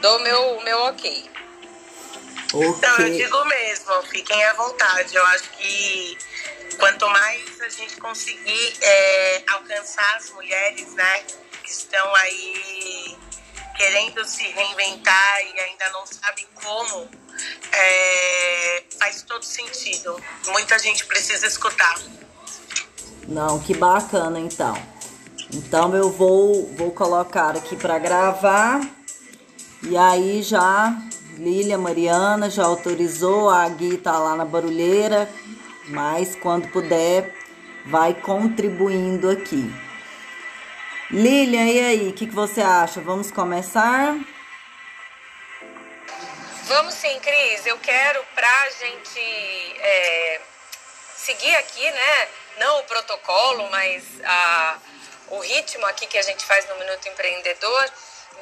dou meu, meu ok. Okay. Então, eu digo mesmo, fiquem à vontade. Eu acho que quanto mais a gente conseguir é, alcançar as mulheres, né, que estão aí querendo se reinventar e ainda não sabem como, é, faz todo sentido. Muita gente precisa escutar. Não, que bacana então. Então eu vou, vou colocar aqui para gravar. E aí já Lília Mariana já autorizou, a Gui tá lá na barulheira, mas quando puder vai contribuindo aqui. Lilian, e aí, o que, que você acha? Vamos começar? Vamos sim, Cris. Eu quero pra gente é, seguir aqui, né? Não o protocolo, mas a, o ritmo aqui que a gente faz no Minuto Empreendedor,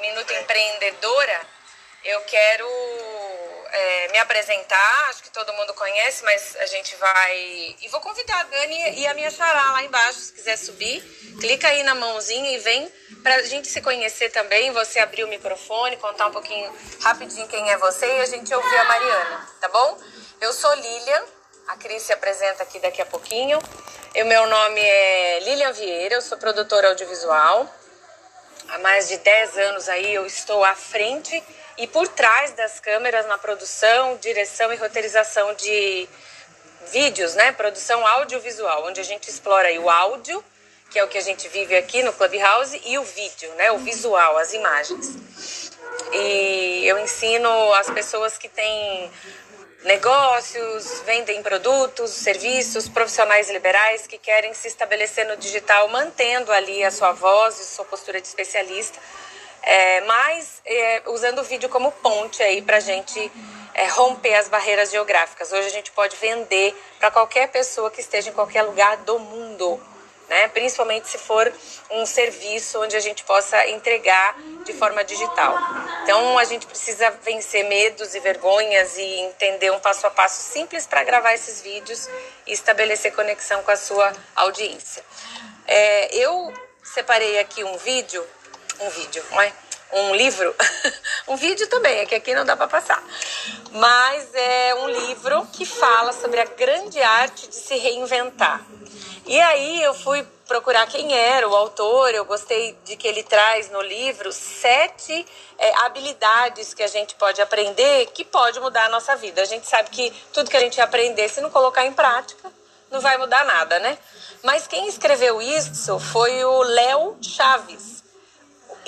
Minuto Empreendedora eu quero é, me apresentar, acho que todo mundo conhece, mas a gente vai. E vou convidar a Dani e a minha xará lá embaixo, se quiser subir. Clica aí na mãozinha e vem para a gente se conhecer também. Você abrir o microfone, contar um pouquinho rapidinho quem é você e a gente ouvir a Mariana, tá bom? Eu sou Lilian, a Cris se apresenta aqui daqui a pouquinho. O meu nome é Lilian Vieira, eu sou produtora audiovisual. Há mais de 10 anos aí eu estou à frente e por trás das câmeras na produção, direção e roteirização de vídeos, né? Produção audiovisual, onde a gente explora o áudio, que é o que a gente vive aqui no Clubhouse, e o vídeo, né? O visual, as imagens. E eu ensino as pessoas que têm negócios, vendem produtos, serviços, profissionais liberais que querem se estabelecer no digital, mantendo ali a sua voz e sua postura de especialista é, mas é, usando o vídeo como ponte aí para a gente é, romper as barreiras geográficas. Hoje a gente pode vender para qualquer pessoa que esteja em qualquer lugar do mundo. Né? Principalmente se for um serviço onde a gente possa entregar de forma digital. Então a gente precisa vencer medos e vergonhas e entender um passo a passo simples para gravar esses vídeos e estabelecer conexão com a sua audiência. É, eu separei aqui um vídeo um vídeo, um livro, um vídeo também, é que aqui não dá para passar. Mas é um livro que fala sobre a grande arte de se reinventar. E aí eu fui procurar quem era o autor, eu gostei de que ele traz no livro sete é, habilidades que a gente pode aprender que pode mudar a nossa vida. A gente sabe que tudo que a gente aprender, se não colocar em prática, não vai mudar nada, né? Mas quem escreveu isso foi o Léo Chaves.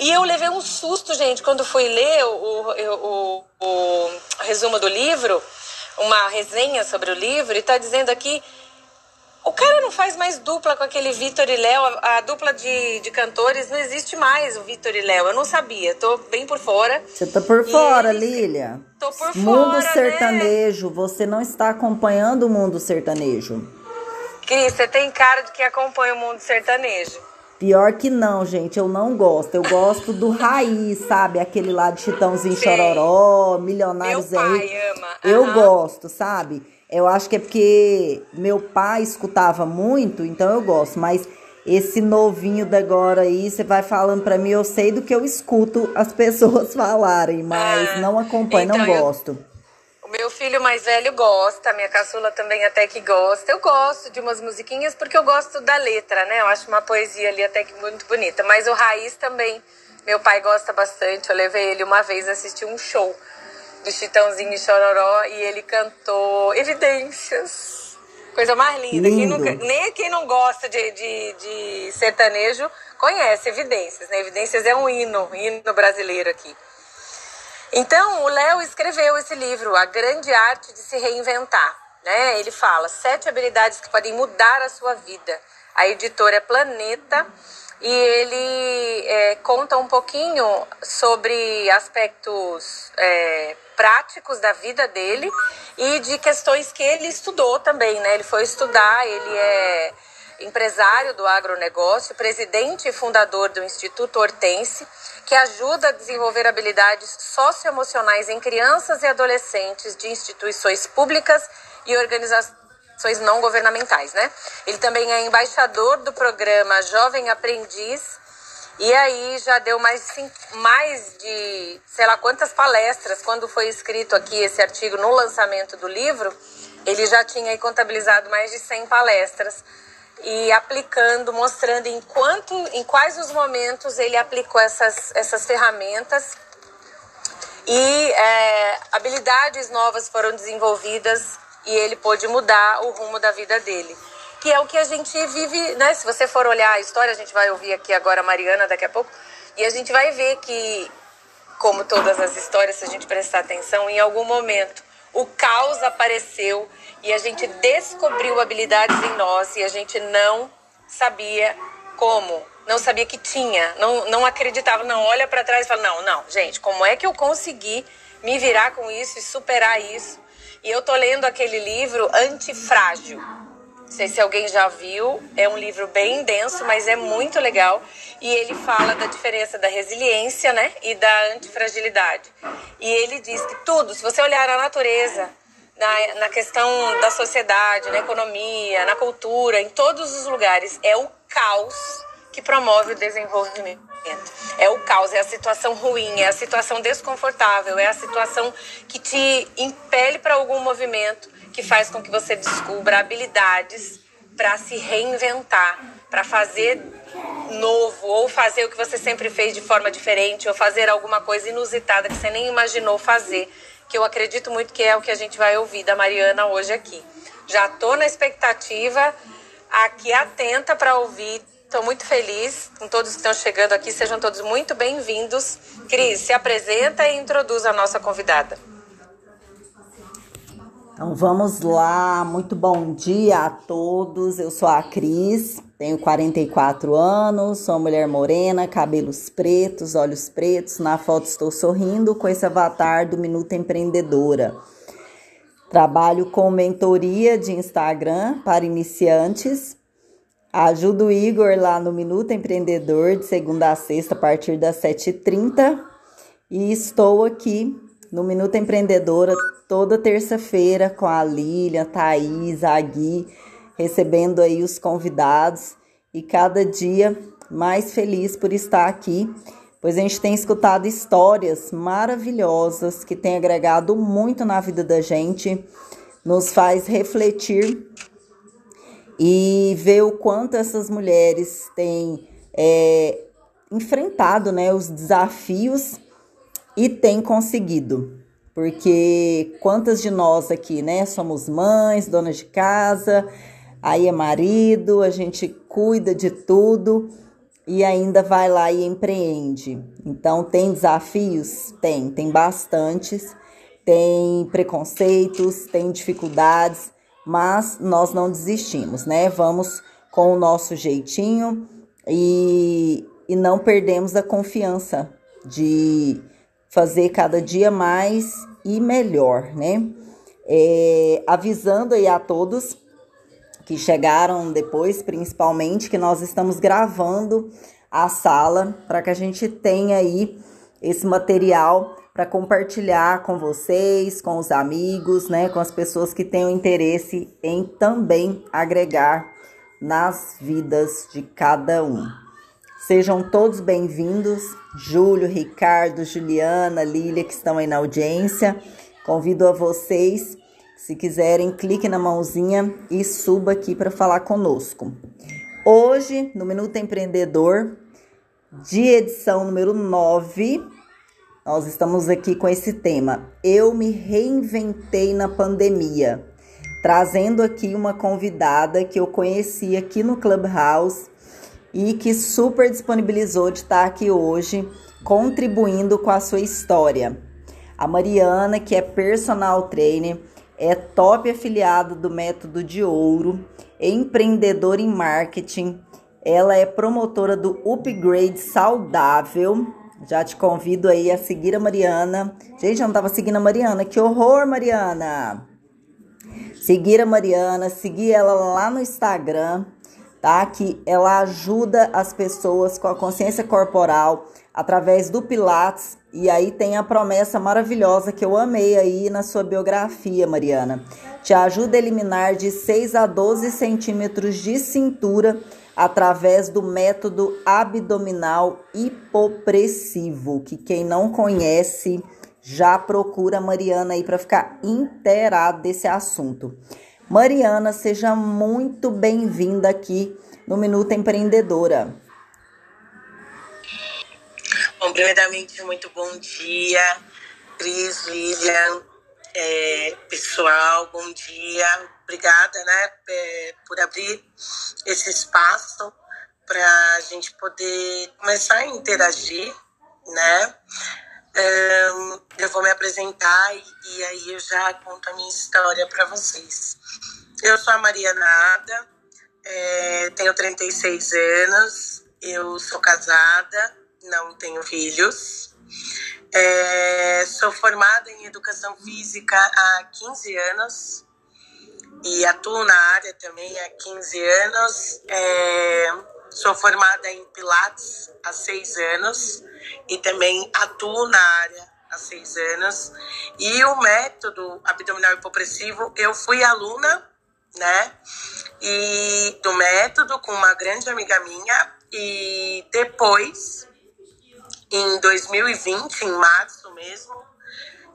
E eu levei um susto, gente, quando fui ler o, o, o, o resumo do livro, uma resenha sobre o livro, e tá dizendo aqui o cara não faz mais dupla com aquele Vitor e Léo. A, a, dupla de, de cantores não existe mais, o Vitor e Léo. Eu não sabia, tô bem por fora. Você tá por fora, eles... Lilia. Tô por mundo fora. Mundo né? sertanejo, né? você não está acompanhando o mundo sertanejo. Cris, você tem cara de que acompanha o mundo sertanejo. Pior que não, gente, eu não gosto. Eu gosto do raiz, sabe? Aquele lá de Chitãozinho Sim. Chororó, Milionários meu pai ama. Eu uhum. gosto, sabe? Eu acho que é porque meu pai escutava muito, então eu gosto. Mas esse novinho da agora aí, você vai falando para mim, eu sei do que eu escuto as pessoas falarem, mas ah, não acompanho, então não gosto. Eu meu filho mais velho gosta, minha caçula também até que gosta. Eu gosto de umas musiquinhas porque eu gosto da letra, né? Eu acho uma poesia ali até que muito bonita. Mas o Raiz também, meu pai gosta bastante. Eu levei ele uma vez assistir um show do Chitãozinho e Chororó e ele cantou Evidências. Coisa mais linda. Quem nem quem não gosta de, de, de sertanejo conhece Evidências, né? Evidências é um hino, hino brasileiro aqui. Então, o Léo escreveu esse livro, A Grande Arte de Se Reinventar. Né? Ele fala sete habilidades que podem mudar a sua vida. A editora é Planeta e ele é, conta um pouquinho sobre aspectos é, práticos da vida dele e de questões que ele estudou também, né? Ele foi estudar, ele é empresário do agronegócio, presidente e fundador do Instituto Hortense, que ajuda a desenvolver habilidades socioemocionais em crianças e adolescentes de instituições públicas e organizações não governamentais, né? Ele também é embaixador do programa Jovem Aprendiz E aí já deu mais, mais de, sei lá quantas palestras, quando foi escrito aqui esse artigo no lançamento do livro, ele já tinha contabilizado mais de 100 palestras e aplicando, mostrando em, quanto, em quais os momentos ele aplicou essas, essas ferramentas. E é, habilidades novas foram desenvolvidas e ele pôde mudar o rumo da vida dele. Que é o que a gente vive, né? Se você for olhar a história, a gente vai ouvir aqui agora a Mariana daqui a pouco, e a gente vai ver que, como todas as histórias, se a gente prestar atenção, em algum momento o caos apareceu e a gente descobriu habilidades em nós e a gente não sabia como, não sabia que tinha, não, não acreditava, não olha para trás e fala, não, não, gente, como é que eu consegui me virar com isso e superar isso? E eu tô lendo aquele livro Antifrágil não sei se alguém já viu, é um livro bem denso, mas é muito legal. E ele fala da diferença da resiliência né, e da antifragilidade. E ele diz que tudo, se você olhar a natureza, na, na questão da sociedade, na economia, na cultura, em todos os lugares, é o caos que promove o desenvolvimento. É o caos, é a situação ruim, é a situação desconfortável, é a situação que te impele para algum movimento que faz com que você descubra habilidades para se reinventar, para fazer novo, ou fazer o que você sempre fez de forma diferente, ou fazer alguma coisa inusitada que você nem imaginou fazer, que eu acredito muito que é o que a gente vai ouvir da Mariana hoje aqui. Já estou na expectativa, aqui atenta para ouvir. Estou muito feliz com todos que estão chegando aqui. Sejam todos muito bem-vindos. Cris, se apresenta e introduz a nossa convidada. Então vamos lá, muito bom dia a todos. Eu sou a Cris, tenho 44 anos, sou mulher morena, cabelos pretos, olhos pretos. Na foto estou sorrindo com esse avatar do Minuto Empreendedora. Trabalho com mentoria de Instagram para iniciantes. Ajudo o Igor lá no Minuto Empreendedor de segunda a sexta a partir das 7h30. E estou aqui no Minuto Empreendedora toda terça-feira com a Lília, Thaís, a Gui, recebendo aí os convidados. E cada dia mais feliz por estar aqui, pois a gente tem escutado histórias maravilhosas que têm agregado muito na vida da gente, nos faz refletir e ver o quanto essas mulheres têm é, enfrentado né, os desafios e têm conseguido porque quantas de nós aqui, né, somos mães, donas de casa, aí é marido, a gente cuida de tudo e ainda vai lá e empreende. Então tem desafios? Tem, tem bastantes, tem preconceitos, tem dificuldades, mas nós não desistimos, né? Vamos com o nosso jeitinho e, e não perdemos a confiança de fazer cada dia mais e melhor, né? É, avisando aí a todos que chegaram depois, principalmente, que nós estamos gravando a sala para que a gente tenha aí esse material para compartilhar com vocês, com os amigos, né, com as pessoas que tenham interesse em também agregar nas vidas de cada um. Sejam todos bem-vindos, Júlio, Ricardo, Juliana, Lília, que estão aí na audiência. Convido a vocês, se quiserem, clique na mãozinha e suba aqui para falar conosco. Hoje, no Minuto Empreendedor, de edição número 9, nós estamos aqui com esse tema. Eu me reinventei na pandemia. Trazendo aqui uma convidada que eu conheci aqui no Clubhouse e que super disponibilizou de estar aqui hoje contribuindo com a sua história. A Mariana, que é personal trainer, é top afiliada do Método de Ouro, empreendedora em marketing, ela é promotora do Upgrade Saudável. Já te convido aí a seguir a Mariana. Gente, eu não estava seguindo a Mariana. Que horror, Mariana! Seguir a Mariana, seguir ela lá no Instagram tá? Que ela ajuda as pessoas com a consciência corporal através do Pilates. E aí tem a promessa maravilhosa que eu amei aí na sua biografia, Mariana, te ajuda a eliminar de 6 a 12 centímetros de cintura através do método abdominal hipopressivo, que quem não conhece já procura a Mariana aí para ficar inteirado desse assunto. Mariana, seja muito bem-vinda aqui no Minuto Empreendedora. Bom, primeiramente, muito bom dia, Cris, Lilian, é, pessoal, bom dia. Obrigada, né, é, por abrir esse espaço para a gente poder começar a interagir, né? Eu vou me apresentar e, e, aí eu já conto a minha história para vocês. Eu sou a Mariana Ada, é, tenho 36 anos, eu sou casada, não tenho filhos. É, sou formada em educação física há 15 anos e atuo na área também há 15 anos. É, sou formada em Pilates há 6 anos e também atuo na área há 6 anos. E o método abdominal hipopressivo, eu fui aluna, né? E do método com uma grande amiga minha e depois em 2020, em março mesmo,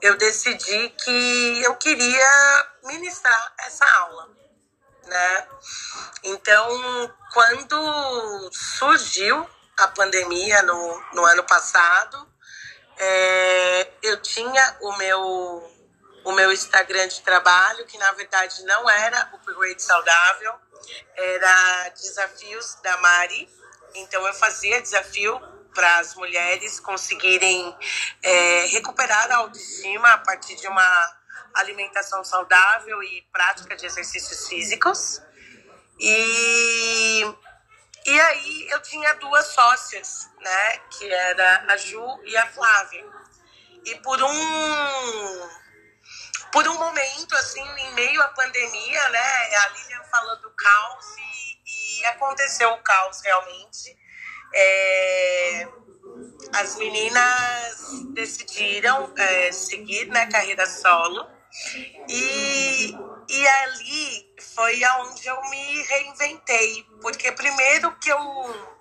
eu decidi que eu queria ministrar essa aula, né? Então, quando surgiu a pandemia no, no ano passado, é, eu tinha o meu o meu Instagram de trabalho, que na verdade não era o Upgrade Saudável, era Desafios da Mari. Então eu fazia desafio para as mulheres conseguirem é, recuperar a autoestima a partir de uma alimentação saudável e prática de exercícios físicos. E, e aí eu tinha duas sócias, né, que era a Ju e a Flávia. E por um por um momento assim, em meio à pandemia, né, a Lilian falou do caos e, e aconteceu o caos realmente. É, as meninas decidiram é, seguir na né, carreira solo e, e ali foi aonde eu me reinventei, porque primeiro que eu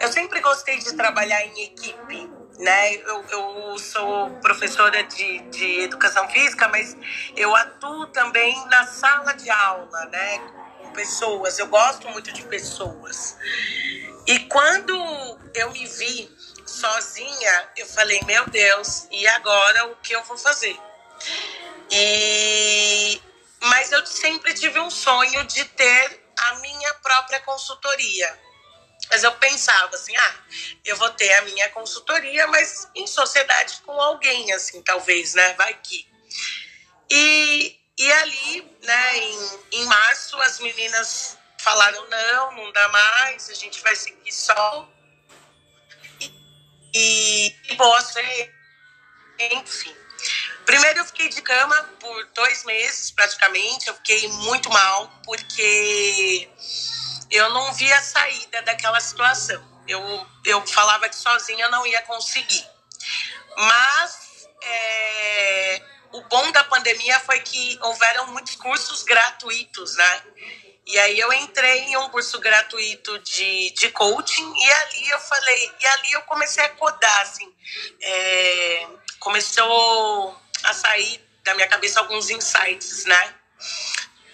eu sempre gostei de trabalhar em equipe, né? Eu, eu sou professora de, de educação física, mas eu atuo também na sala de aula, né? Com pessoas, eu gosto muito de pessoas. E quando eu me vi sozinha, eu falei, meu Deus, e agora o que eu vou fazer? E mas eu sempre tive um sonho de ter a minha própria consultoria. Mas eu pensava assim, ah, eu vou ter a minha consultoria, mas em sociedade com alguém, assim, talvez, né? Vai que. E, e ali, né, em, em março, as meninas falaram: não, não dá mais, a gente vai seguir só. E, e você, enfim. Primeiro, eu fiquei de cama por dois meses, praticamente. Eu fiquei muito mal, porque eu não via saída daquela situação. Eu, eu falava que sozinha não ia conseguir. Mas é, o bom da pandemia foi que houveram muitos cursos gratuitos, né? E aí eu entrei em um curso gratuito de, de coaching e ali eu falei, e ali eu comecei a codar, assim. É, começou a sair da minha cabeça alguns insights, né?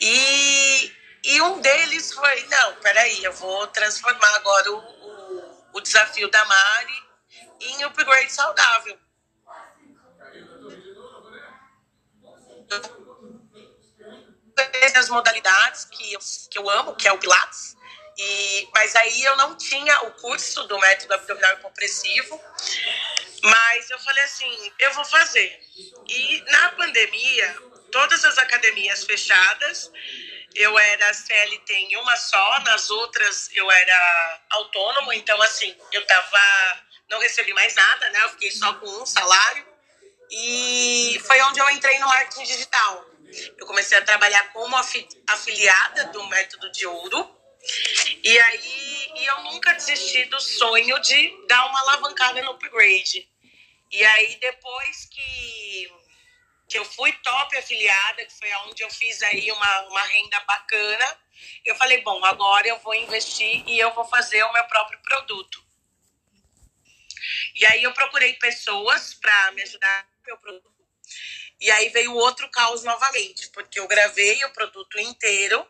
E, e um deles foi, não, peraí, eu vou transformar agora o, o, o desafio da Mari em upgrade saudável as modalidades que eu, que eu amo, que é o Pilates. E, mas aí eu não tinha o curso do método abdominal compressivo. Mas eu falei assim, eu vou fazer. E na pandemia, todas as academias fechadas, eu era CLT em uma só, nas outras eu era autônomo, então assim, eu tava, não recebi mais nada, né? Eu fiquei só com um salário. E foi onde eu entrei no marketing digital. Eu comecei a trabalhar como afiliada do método de ouro. E aí e eu nunca desisti do sonho de dar uma alavancada no upgrade. E aí depois que, que eu fui top afiliada, que foi onde eu fiz aí uma, uma renda bacana, eu falei, bom, agora eu vou investir e eu vou fazer o meu próprio produto. E aí eu procurei pessoas para me ajudar no meu produto. E aí veio outro caos novamente, porque eu gravei o produto inteiro,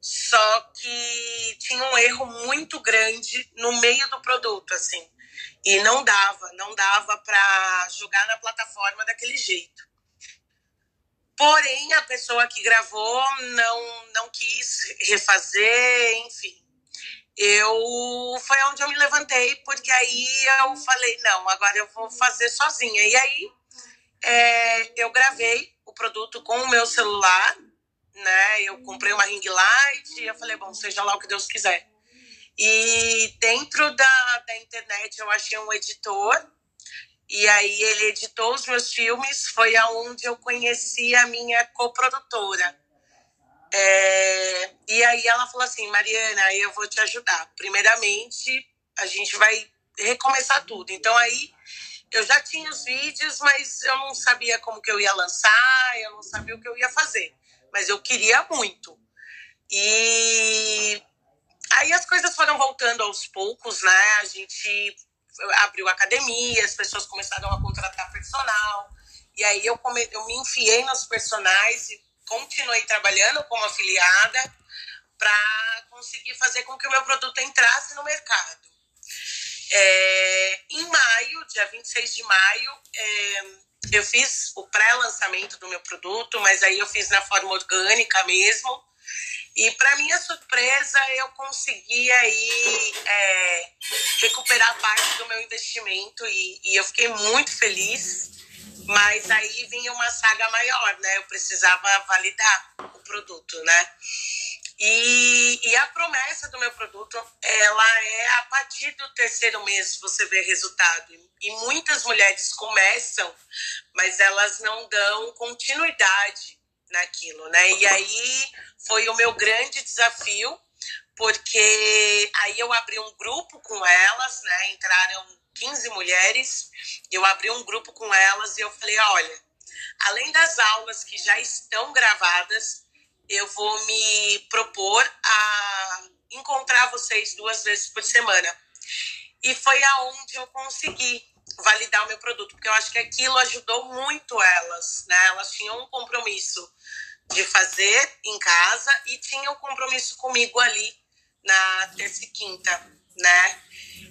só que tinha um erro muito grande no meio do produto, assim. E não dava, não dava para jogar na plataforma daquele jeito. Porém, a pessoa que gravou não, não quis refazer, enfim. Eu foi onde eu me levantei, porque aí eu falei, não, agora eu vou fazer sozinha. E aí é, eu gravei o produto com o meu celular, né? Eu comprei uma ring light e eu falei, bom, seja lá o que Deus quiser. E dentro da, da internet eu achei um editor, e aí ele editou os meus filmes, foi aonde eu conheci a minha coprodutora. É, e aí ela falou assim, Mariana, eu vou te ajudar. Primeiramente, a gente vai recomeçar tudo. Então aí eu já tinha os vídeos, mas eu não sabia como que eu ia lançar, eu não sabia o que eu ia fazer. Mas eu queria muito. E Aí as coisas foram voltando aos poucos, né? A gente abriu academia, as pessoas começaram a contratar personal. E aí eu, come, eu me enfiei nos personagens e continuei trabalhando como afiliada para conseguir fazer com que o meu produto entrasse no mercado. É, em maio, dia 26 de maio, é, eu fiz o pré-lançamento do meu produto, mas aí eu fiz na forma orgânica mesmo. E para minha surpresa, eu consegui aí é, recuperar parte do meu investimento e, e, eu fiquei muito feliz. Mas aí vinha uma saga maior, né? Eu precisava validar o produto, né? E, e a promessa do meu produto, ela é a partir do terceiro mês você vê resultado. E muitas mulheres começam, mas elas não dão continuidade naquilo, né? E aí foi o meu grande desafio, porque aí eu abri um grupo com elas, né? Entraram 15 mulheres, eu abri um grupo com elas e eu falei, olha, além das aulas que já estão gravadas, eu vou me propor a encontrar vocês duas vezes por semana. E foi aonde eu consegui validar o meu produto, porque eu acho que aquilo ajudou muito elas, né? Elas tinham um compromisso de fazer em casa e tinham um compromisso comigo ali na terça e quinta, né?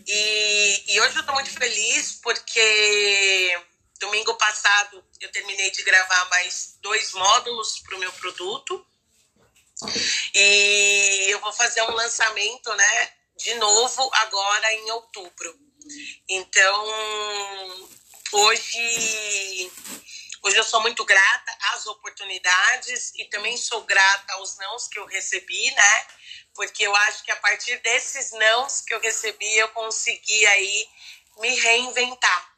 E, e hoje eu tô muito feliz porque domingo passado eu terminei de gravar mais dois módulos para o meu produto e eu vou fazer um lançamento, né? De novo agora em outubro. Então, hoje, hoje eu sou muito grata às oportunidades e também sou grata aos nãos que eu recebi, né? Porque eu acho que a partir desses nãos que eu recebi, eu consegui aí me reinventar.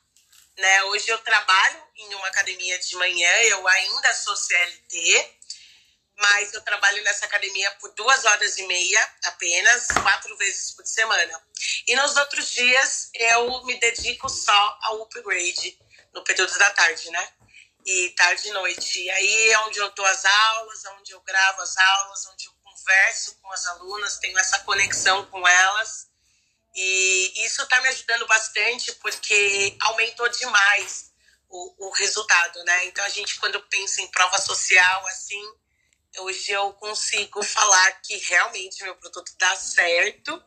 Né? Hoje eu trabalho em uma academia de manhã, eu ainda sou CLT, mas eu trabalho nessa academia por duas horas e meia apenas, quatro vezes por semana. E nos outros dias eu me dedico só ao upgrade, no período da tarde, né? E tarde e noite. E aí é onde eu dou as aulas, é onde eu gravo as aulas, onde eu converso com as alunas, tenho essa conexão com elas. E isso está me ajudando bastante porque aumentou demais o, o resultado, né? Então a gente, quando pensa em prova social, assim, hoje eu consigo falar que realmente meu produto dá certo,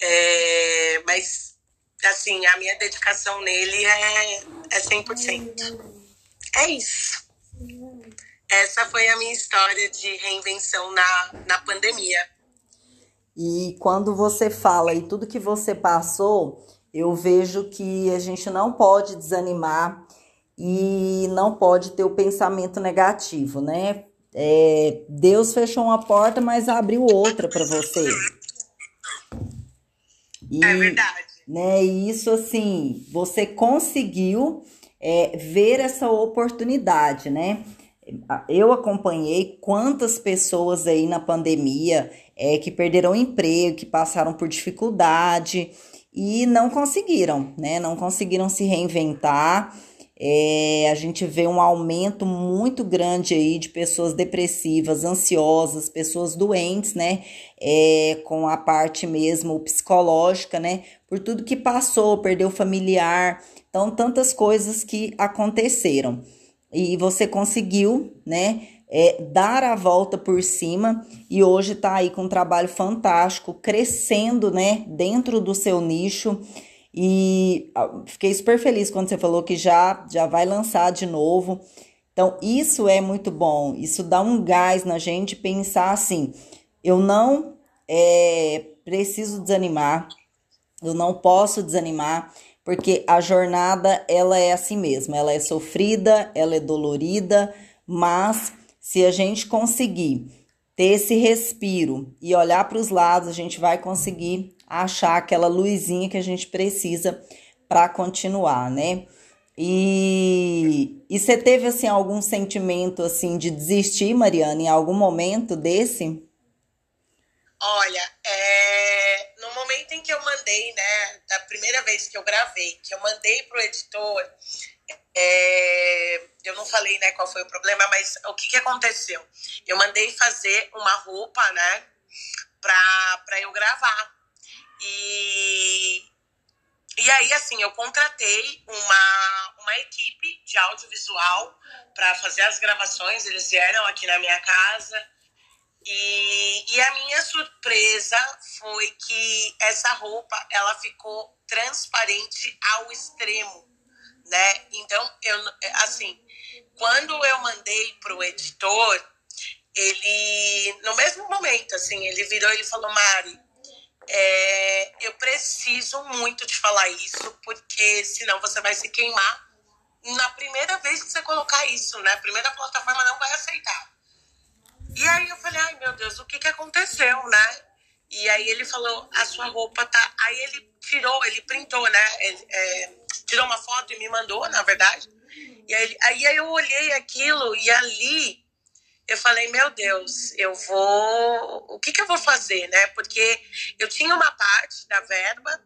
é, mas assim, a minha dedicação nele é, é 100%. É isso. Essa foi a minha história de reinvenção na, na pandemia. E quando você fala e tudo que você passou, eu vejo que a gente não pode desanimar e não pode ter o pensamento negativo, né? É, Deus fechou uma porta, mas abriu outra para você. E, é verdade. Né, e isso assim, você conseguiu é, ver essa oportunidade, né? Eu acompanhei quantas pessoas aí na pandemia é, que perderam emprego, que passaram por dificuldade e não conseguiram, né? Não conseguiram se reinventar É, a gente vê um aumento muito grande aí de pessoas depressivas, ansiosas, pessoas doentes, né? É, com a parte mesmo psicológica, né? Por tudo que passou, perdeu familiar, então tantas coisas que aconteceram. E você conseguiu, né? É, dar a volta por cima e hoje tá aí com um trabalho fantástico, crescendo, né? Dentro do seu nicho. E ah, fiquei super feliz quando você falou que já, já vai lançar de novo. Então, isso é muito bom. Isso dá um gás na gente pensar assim: eu não é, preciso desanimar, eu não posso desanimar, porque a jornada ela é assim mesmo. Ela é sofrida, ela é dolorida, mas se a gente conseguir ter esse respiro e olhar para os lados, a gente vai conseguir achar aquela luzinha que a gente precisa para continuar, né? E, e você teve assim algum sentimento assim de desistir, Mariana, em algum momento desse? Olha, é, no momento em que eu mandei, né, da primeira vez que eu gravei, que eu mandei pro editor, é, eu não falei, né, qual foi o problema, mas o que que aconteceu? Eu mandei fazer uma roupa, né, pra, pra eu gravar. E, e aí, assim, eu contratei uma, uma equipe de audiovisual para fazer as gravações. Eles vieram aqui na minha casa. E, e a minha surpresa foi que essa roupa ela ficou transparente ao extremo, né? Então, eu, assim, quando eu mandei pro editor, ele, no mesmo momento, assim, ele virou e falou, Mari, é, eu preciso muito te falar isso, porque senão você vai se queimar na primeira vez que você colocar isso, né? A primeira plataforma não vai aceitar. E aí eu falei, ai meu Deus, o que que aconteceu, né? E aí ele falou, a sua roupa tá. Aí ele tirou, ele printou, né? Ele, é, tirou uma foto e me mandou, na verdade. E aí, aí eu olhei aquilo e ali eu falei, meu Deus, eu vou. O que, que eu vou fazer, né? Porque eu tinha uma parte da verba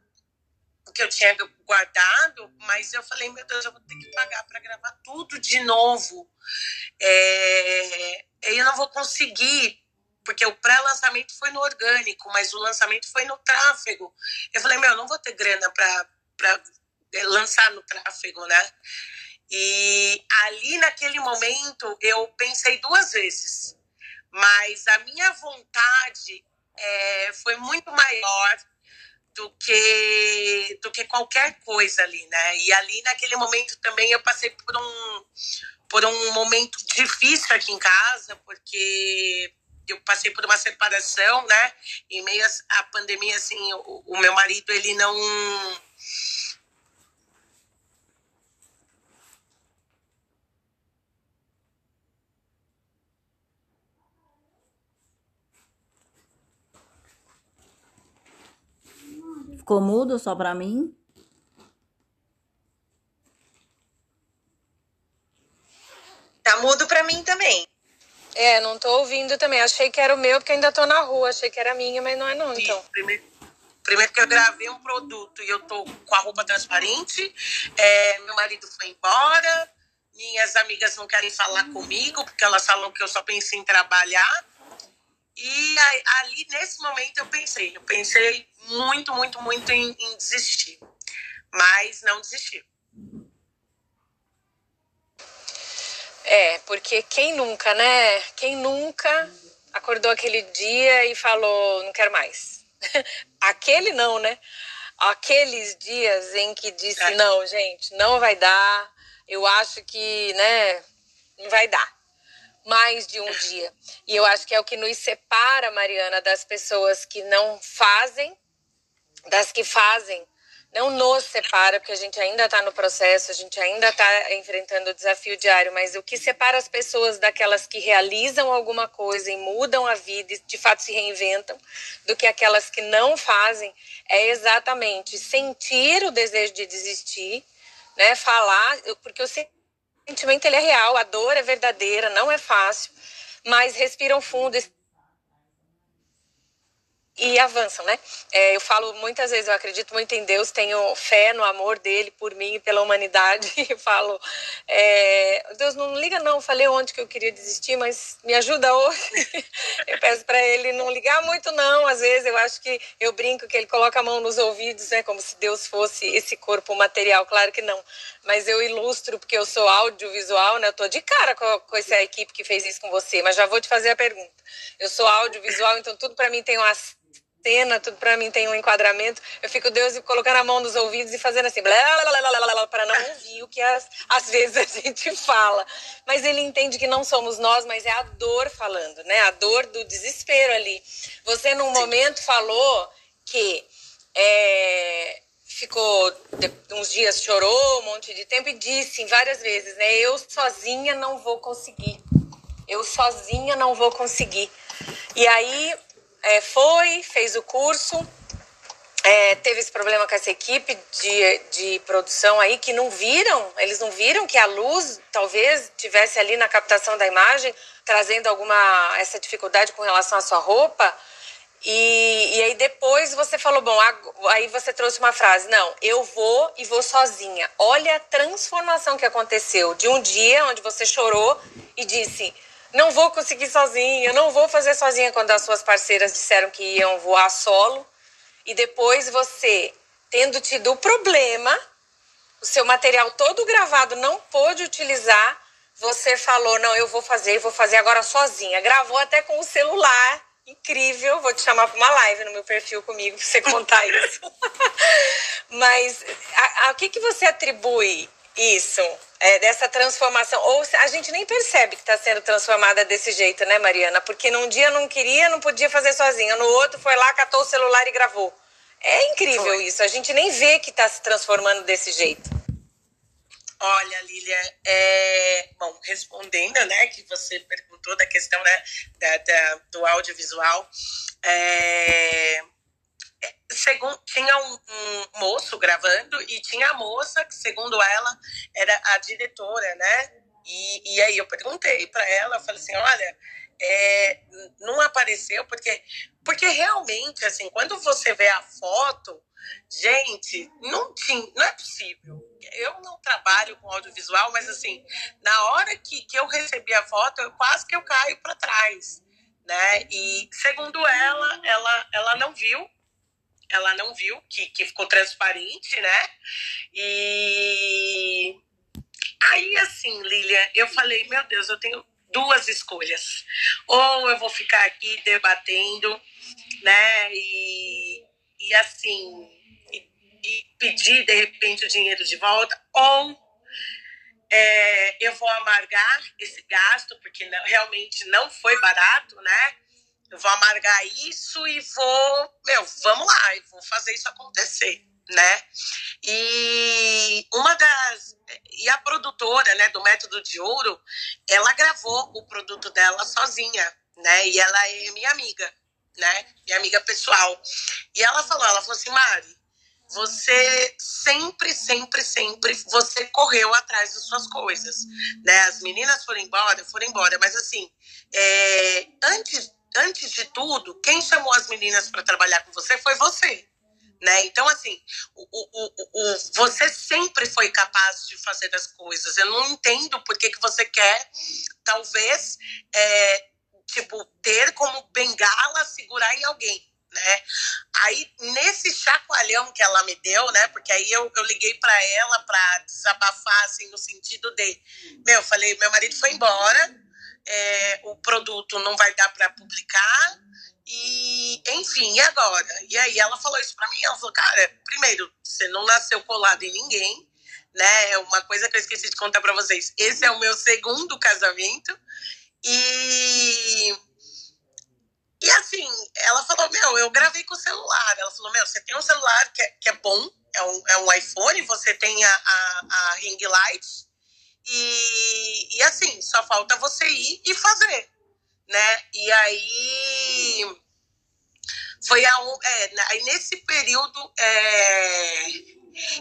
que eu tinha guardado, mas eu falei, meu Deus, eu vou ter que pagar para gravar tudo de novo. É, eu não vou conseguir, porque o pré-lançamento foi no orgânico, mas o lançamento foi no tráfego. Eu falei, meu, eu não vou ter grana para lançar no tráfego, né? E ali naquele momento eu pensei duas vezes, mas a minha vontade é, foi muito maior do que do que qualquer coisa ali, né? E ali naquele momento também eu passei por um por um momento difícil aqui em casa, porque eu passei por uma separação, né? Em meio à pandemia, assim, o, o meu marido ele não Ficou mudo só pra mim? Tá mudo pra mim também. É, não tô ouvindo também. Achei que era o meu, porque ainda tô na rua. Achei que era minha, mas não é não, então. Primeiro, primeiro que eu gravei um produto e eu tô com a roupa transparente. É, meu marido foi embora. Minhas amigas não querem falar comigo, porque elas falam que eu só penso em trabalhar. E ali, nesse momento, eu pensei. Eu pensei muito, muito, muito em, em desistir. Mas não desisti. É, porque quem nunca, né? Quem nunca acordou aquele dia e falou, não quero mais. Aquele não, né? Aqueles dias em que disse, é. não, gente, não vai dar. Eu acho que, né, não vai dar mais de um dia. E eu acho que é o que nos separa, Mariana, das pessoas que não fazem, das que fazem. Não nos separa, porque a gente ainda está no processo, a gente ainda está enfrentando o desafio diário, mas o que separa as pessoas daquelas que realizam alguma coisa e mudam a vida e de fato se reinventam, do que aquelas que não fazem, é exatamente sentir o desejo de desistir, né? Falar, porque eu sentimento ele é real, a dor é verdadeira, não é fácil, mas respiram fundo e avançam, né? É, eu falo muitas vezes, eu acredito muito em Deus, tenho fé no amor dele por mim e pela humanidade. E falo, é, Deus não liga não, falei ontem que eu queria desistir, mas me ajuda hoje. eu peço para ele não ligar muito não. Às vezes eu acho que eu brinco que ele coloca a mão nos ouvidos, né? Como se Deus fosse esse corpo material. Claro que não. Mas eu ilustro porque eu sou audiovisual, né? Eu tô de cara com, com essa equipe que fez isso com você. Mas já vou te fazer a pergunta. Eu sou audiovisual, então tudo para mim tem uma cena, tudo para mim tem um enquadramento. Eu fico Deus colocando a mão nos ouvidos e fazendo assim, para não ouvir o que as, às vezes a gente fala. Mas ele entende que não somos nós, mas é a dor falando, né? A dor do desespero ali. Você num momento falou que é, ficou uns dias chorou um monte de tempo e disse várias vezes, né? Eu sozinha não vou conseguir. Eu sozinha não vou conseguir. E aí é, foi, fez o curso, é, teve esse problema com essa equipe de, de produção aí que não viram, eles não viram que a luz talvez tivesse ali na captação da imagem, trazendo alguma essa dificuldade com relação à sua roupa. E, e aí depois você falou, bom, aí você trouxe uma frase, não, eu vou e vou sozinha. Olha a transformação que aconteceu de um dia onde você chorou e disse, não vou conseguir sozinha, não vou fazer sozinha quando as suas parceiras disseram que iam voar solo. E depois você, tendo tido o problema, o seu material todo gravado não pôde utilizar, você falou: não, eu vou fazer, vou fazer agora sozinha. Gravou até com o celular. Incrível, vou te chamar para uma live no meu perfil comigo para você contar isso. Mas a, que, que você atribui isso, é, dessa transformação. Ou a gente nem percebe que está sendo transformada desse jeito, né, Mariana? Porque num dia não queria, não podia fazer sozinha. No outro foi lá, catou o celular e gravou. É incrível foi. isso. A gente nem vê que está se transformando desse jeito. Olha, Lília, é... bom, respondendo, né, que você perguntou da questão né, da, da do audiovisual, é segundo, tinha um, um, moço gravando e tinha a moça que, segundo ela, era a diretora, né? E, e aí eu perguntei para ela, eu falei assim, olha, é, não apareceu porque porque realmente assim, quando você vê a foto, gente, não tinha, não é possível. Eu não trabalho com audiovisual, mas assim, na hora que, que eu recebi a foto, eu, quase que eu caio para trás, né? E segundo ela, ela ela não viu ela não viu, que, que ficou transparente, né? E aí, assim, Lilian, eu falei, meu Deus, eu tenho duas escolhas. Ou eu vou ficar aqui debatendo, né? E, e assim, e, e pedir de repente o dinheiro de volta, ou é, eu vou amargar esse gasto, porque não, realmente não foi barato, né? Eu vou amargar isso e vou, meu, vamos lá, e vou fazer isso acontecer, né? E uma das e a produtora, né, do Método de Ouro, ela gravou o produto dela sozinha, né? E ela é minha amiga, né? Minha amiga pessoal. E ela falou, ela falou assim, Mari, você sempre, sempre, sempre, você correu atrás das suas coisas, né? As meninas foram embora, foram embora, mas assim, é, antes antes de tudo, quem chamou as meninas para trabalhar com você foi você. Né? Então, assim, o, o, o, você sempre foi capaz de fazer as coisas. Eu não entendo por que, que você quer, talvez, é, tipo, ter como bengala segurar em alguém. Né? Aí, nesse chacoalhão que ela me deu, né? Porque aí eu, eu liguei para ela para desabafar, assim, no sentido de, meu, falei, meu marido foi embora, é, o produto não vai dar para publicar. E, enfim, e agora? E aí ela falou isso para mim. Ela falou, cara, primeiro, você não nasceu colado em ninguém, né? É uma coisa que eu esqueci de contar para vocês. Esse é o meu segundo casamento. E. E assim, ela falou: Meu, eu gravei com o celular. Ela falou: Meu, você tem um celular que é, que é bom, é um, é um iPhone, você tem a, a, a ring light, e, e assim, só falta você ir e fazer, né? E aí foi a, é, aí nesse período é,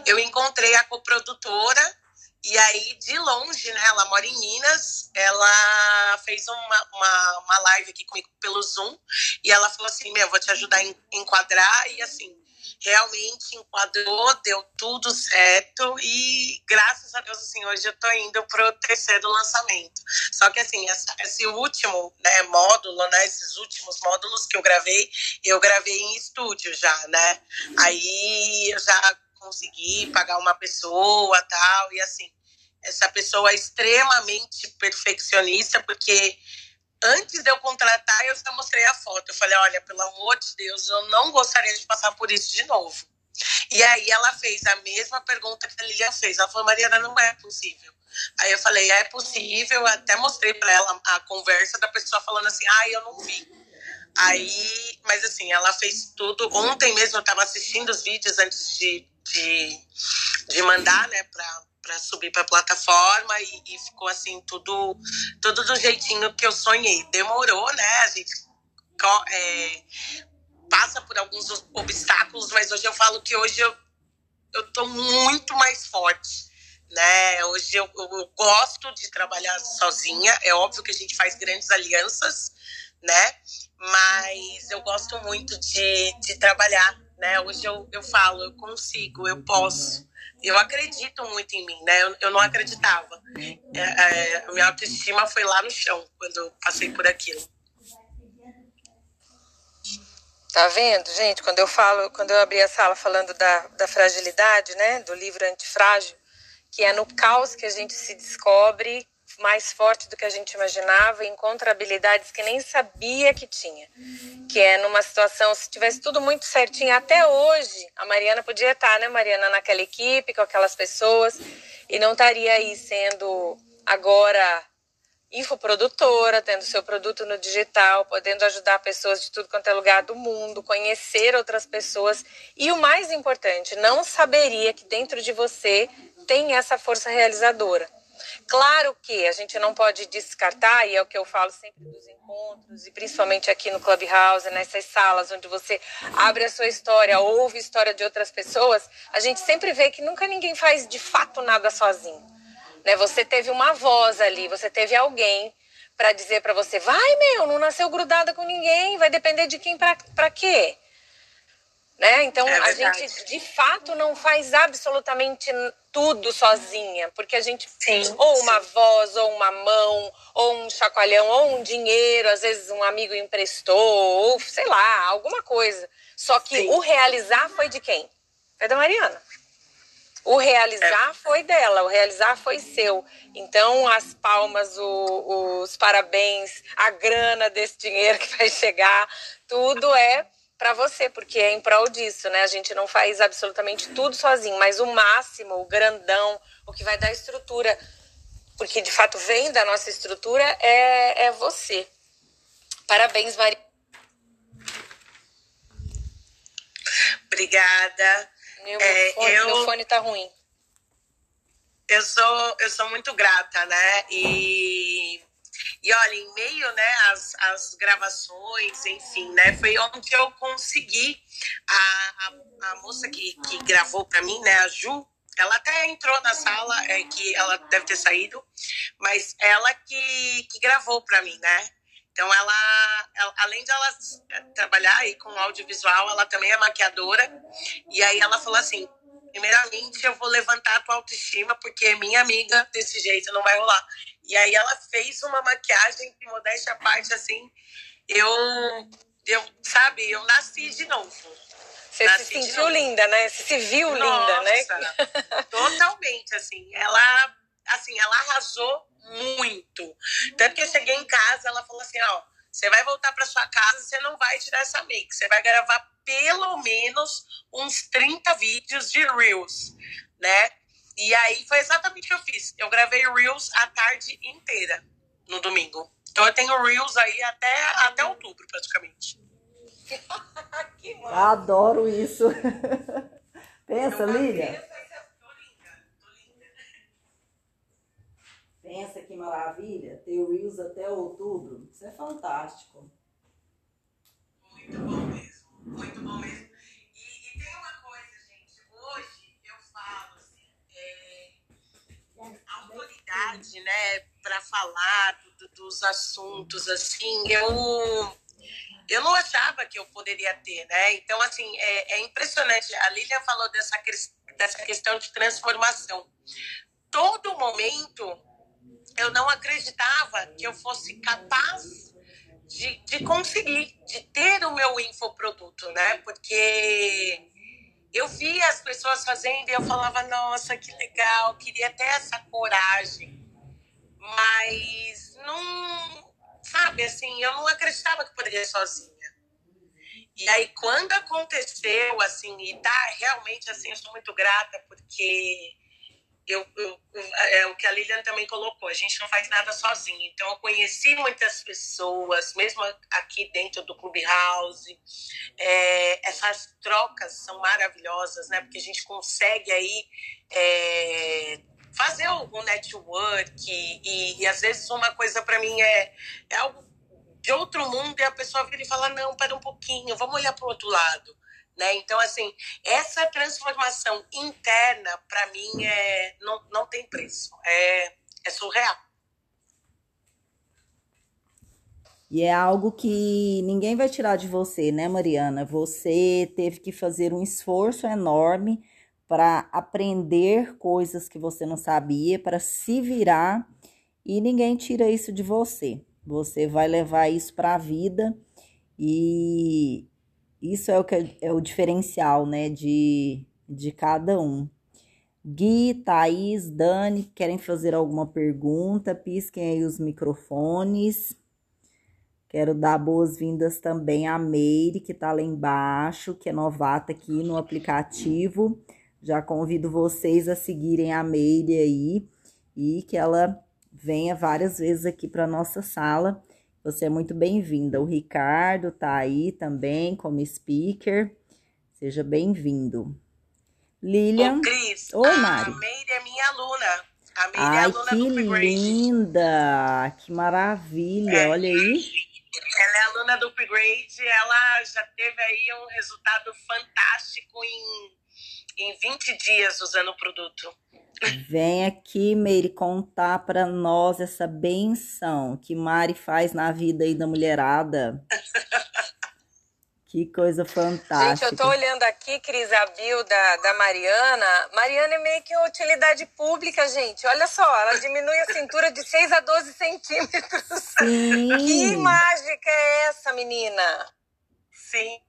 eu encontrei a coprodutora e aí de longe, né? Ela mora em Minas ela fez uma, uma, uma live aqui comigo pelo Zoom e ela falou assim: Meu, vou te ajudar a enquadrar. E assim, realmente enquadrou, deu tudo certo e graças a Deus, assim, hoje eu tô indo pro terceiro lançamento. Só que assim, essa, esse último né, módulo, né, esses últimos módulos que eu gravei, eu gravei em estúdio já, né? Aí eu já consegui pagar uma pessoa tal, e assim, essa pessoa é extremamente perfeccionista, porque antes de eu contratar, eu já mostrei a foto. Eu falei, olha, pelo amor de Deus, eu não gostaria de passar por isso de novo. E aí ela fez a mesma pergunta que a Lilian fez. Ela falou, Mariana, não é possível. Aí eu falei, é possível. Até mostrei para ela a conversa da pessoa falando assim, ah, eu não vi. Aí, mas assim, ela fez tudo. Ontem mesmo eu estava assistindo os vídeos antes de, de, de mandar, né, para para subir para a plataforma e, e, ficou assim tudo tudo do jeitinho que eu sonhei. Demorou, né? A gente é, passa por alguns obstáculos, mas hoje eu falo que hoje eu eu tô muito mais forte, né? Hoje eu, eu gosto de trabalhar sozinha. É óbvio que a gente faz grandes alianças, né? Mas eu gosto muito de, de trabalhar, né? Hoje eu, eu falo, eu consigo, eu posso eu acredito muito em mim, né? Eu, eu não acreditava. É, é, a minha autoestima foi lá no chão quando eu passei por aquilo. Tá vendo, gente? Quando eu falo, quando eu abri a sala falando da, da fragilidade, né? Do livro Antifrágil, que é no caos que a gente se descobre mais forte do que a gente imaginava, encontra habilidades que nem sabia que tinha. Que é numa situação, se tivesse tudo muito certinho, até hoje, a Mariana podia estar, né, Mariana, naquela equipe, com aquelas pessoas, e não estaria aí sendo agora infoprodutora, tendo seu produto no digital, podendo ajudar pessoas de tudo quanto é lugar do mundo, conhecer outras pessoas e o mais importante, não saberia que dentro de você tem essa força realizadora. Claro que a gente não pode descartar, e é o que eu falo sempre dos encontros, e principalmente aqui no Clubhouse, nessas salas onde você abre a sua história, ouve a história de outras pessoas, a gente sempre vê que nunca ninguém faz de fato nada sozinho. Né? Você teve uma voz ali, você teve alguém para dizer para você: vai, meu, não nasceu grudada com ninguém, vai depender de quem para quê? Né? Então, é a gente de fato não faz absolutamente tudo sozinha, porque a gente sim, ou uma sim. voz, ou uma mão, ou um chacoalhão, ou um dinheiro, às vezes um amigo emprestou, ou sei lá, alguma coisa. Só que sim. o realizar foi de quem? Foi da Mariana. O realizar é. foi dela, o realizar foi seu. Então, as palmas, o, os parabéns, a grana desse dinheiro que vai chegar, tudo é para você, porque é em prol disso, né? A gente não faz absolutamente tudo sozinho, mas o máximo, o grandão, o que vai dar estrutura, porque de fato vem da nossa estrutura, é, é você. Parabéns, Maria. Obrigada. Meu, é, fone, eu, meu fone tá ruim. Eu sou, eu sou muito grata, né? E e olha, em meio né, às, às gravações, enfim, né, foi onde eu consegui. A, a, a moça que, que gravou para mim, né, a Ju, ela até entrou na sala, é, que ela deve ter saído, mas ela que, que gravou para mim, né? Então, ela, ela, além de ela trabalhar aí com audiovisual, ela também é maquiadora. E aí ela falou assim: primeiramente, eu vou levantar a tua autoestima, porque minha amiga desse jeito não vai rolar. E aí ela fez uma maquiagem que, modéstia à parte, assim, eu, eu, sabe, eu nasci de novo. Você nasci se sentiu linda, né? Você se viu Nossa, linda, né? Totalmente, assim. Ela, assim, ela arrasou muito. Tanto que eu cheguei em casa, ela falou assim, ó, você vai voltar para sua casa, você não vai tirar essa make, você vai gravar pelo menos uns 30 vídeos de Reels, né? E aí foi exatamente o que eu fiz. Eu gravei Reels a tarde inteira no domingo. Então eu tenho Reels aí até, até outubro, praticamente. Adoro isso. Pensa, Lília. Pensa que maravilha, ter Reels até outubro. Isso é fantástico. Muito bom mesmo, muito bom mesmo. Né, para falar do, dos assuntos, assim, eu eu não achava que eu poderia ter, né? Então, assim, é, é impressionante. A Lilian falou dessa, dessa questão de transformação. Todo momento eu não acreditava que eu fosse capaz de, de conseguir, de ter o meu infoproduto, né? Porque eu via as pessoas fazendo e eu falava, nossa, que legal, queria ter essa coragem. Mas não, sabe, assim, eu não acreditava que poderia sozinha. E aí, quando aconteceu, assim, e tá realmente, assim, eu sou muito grata, porque eu, eu, é o que a Lilian também colocou, a gente não faz nada sozinho. Então, eu conheci muitas pessoas, mesmo aqui dentro do Clubhouse. É, essas trocas são maravilhosas, né? Porque a gente consegue aí é, fazer o network e, e, às vezes uma coisa para mim é, é algo de outro mundo e a pessoa vira e fala não, para um pouquinho, vamos olhar para o outro lado. Né? Então, assim, essa transformação interna, para mim, é, não, não tem preço. É, é surreal. E é algo que ninguém vai tirar de você, né, Mariana? Você teve que fazer um esforço enorme para aprender coisas que você não sabia, para se virar, e ninguém tira isso de você. Você vai levar isso para a vida e isso é o que é, é o diferencial, né, de, de cada um. Gui, Thaís, Dani, querem fazer alguma pergunta? Pisquem aí os microfones. Quero dar boas-vindas também a Meire, que tá lá embaixo, que é novata aqui no aplicativo. Já convido vocês a seguirem a Meire aí e que ela venha várias vezes aqui para nossa sala você é muito bem-vinda. O Ricardo tá aí também como speaker. Seja bem-vindo. Lilian. Ô, Cris, Oi, Mari. A Meire é minha aluna. A Meire Ai, é aluna que do Upgrade. linda! Que maravilha! É. Olha aí. Ela é aluna do Upgrade. Ela já teve aí um resultado fantástico em, em 20 dias usando o produto. Vem aqui, Meire, contar para nós essa benção que Mari faz na vida aí da mulherada. Que coisa fantástica. Gente, eu tô olhando aqui, Cris, a bio da, da Mariana. Mariana é meio que utilidade pública, gente. Olha só, ela diminui a cintura de 6 a 12 centímetros. Sim. Que mágica é essa, menina? Sim,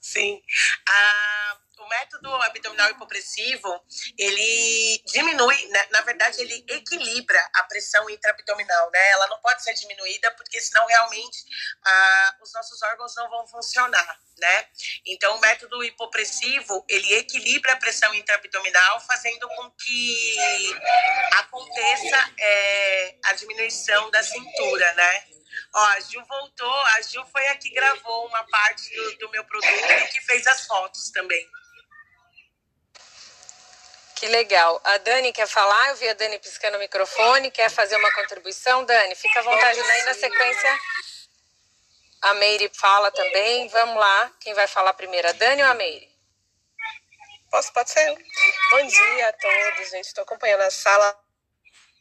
sim. Ah, o método abdominal hipopressivo, ele diminui, né? na verdade, ele equilibra a pressão intraabdominal, né? Ela não pode ser diminuída, porque senão realmente ah, os nossos órgãos não vão funcionar, né? Então, o método hipopressivo, ele equilibra a pressão intraabdominal, fazendo com que aconteça é, a diminuição da cintura, né? Ó, a Gil voltou, a Gil foi a que gravou uma parte do, do meu produto e que fez as fotos também. Que legal. A Dani quer falar? Eu vi a Dani piscando o microfone. Quer fazer uma contribuição? Dani, fica à vontade. Daí na sequência, a Meire fala também. Vamos lá. Quem vai falar primeiro, a Dani ou a Meire? Posso, pode ser eu. Bom dia a todos, gente. Estou acompanhando a sala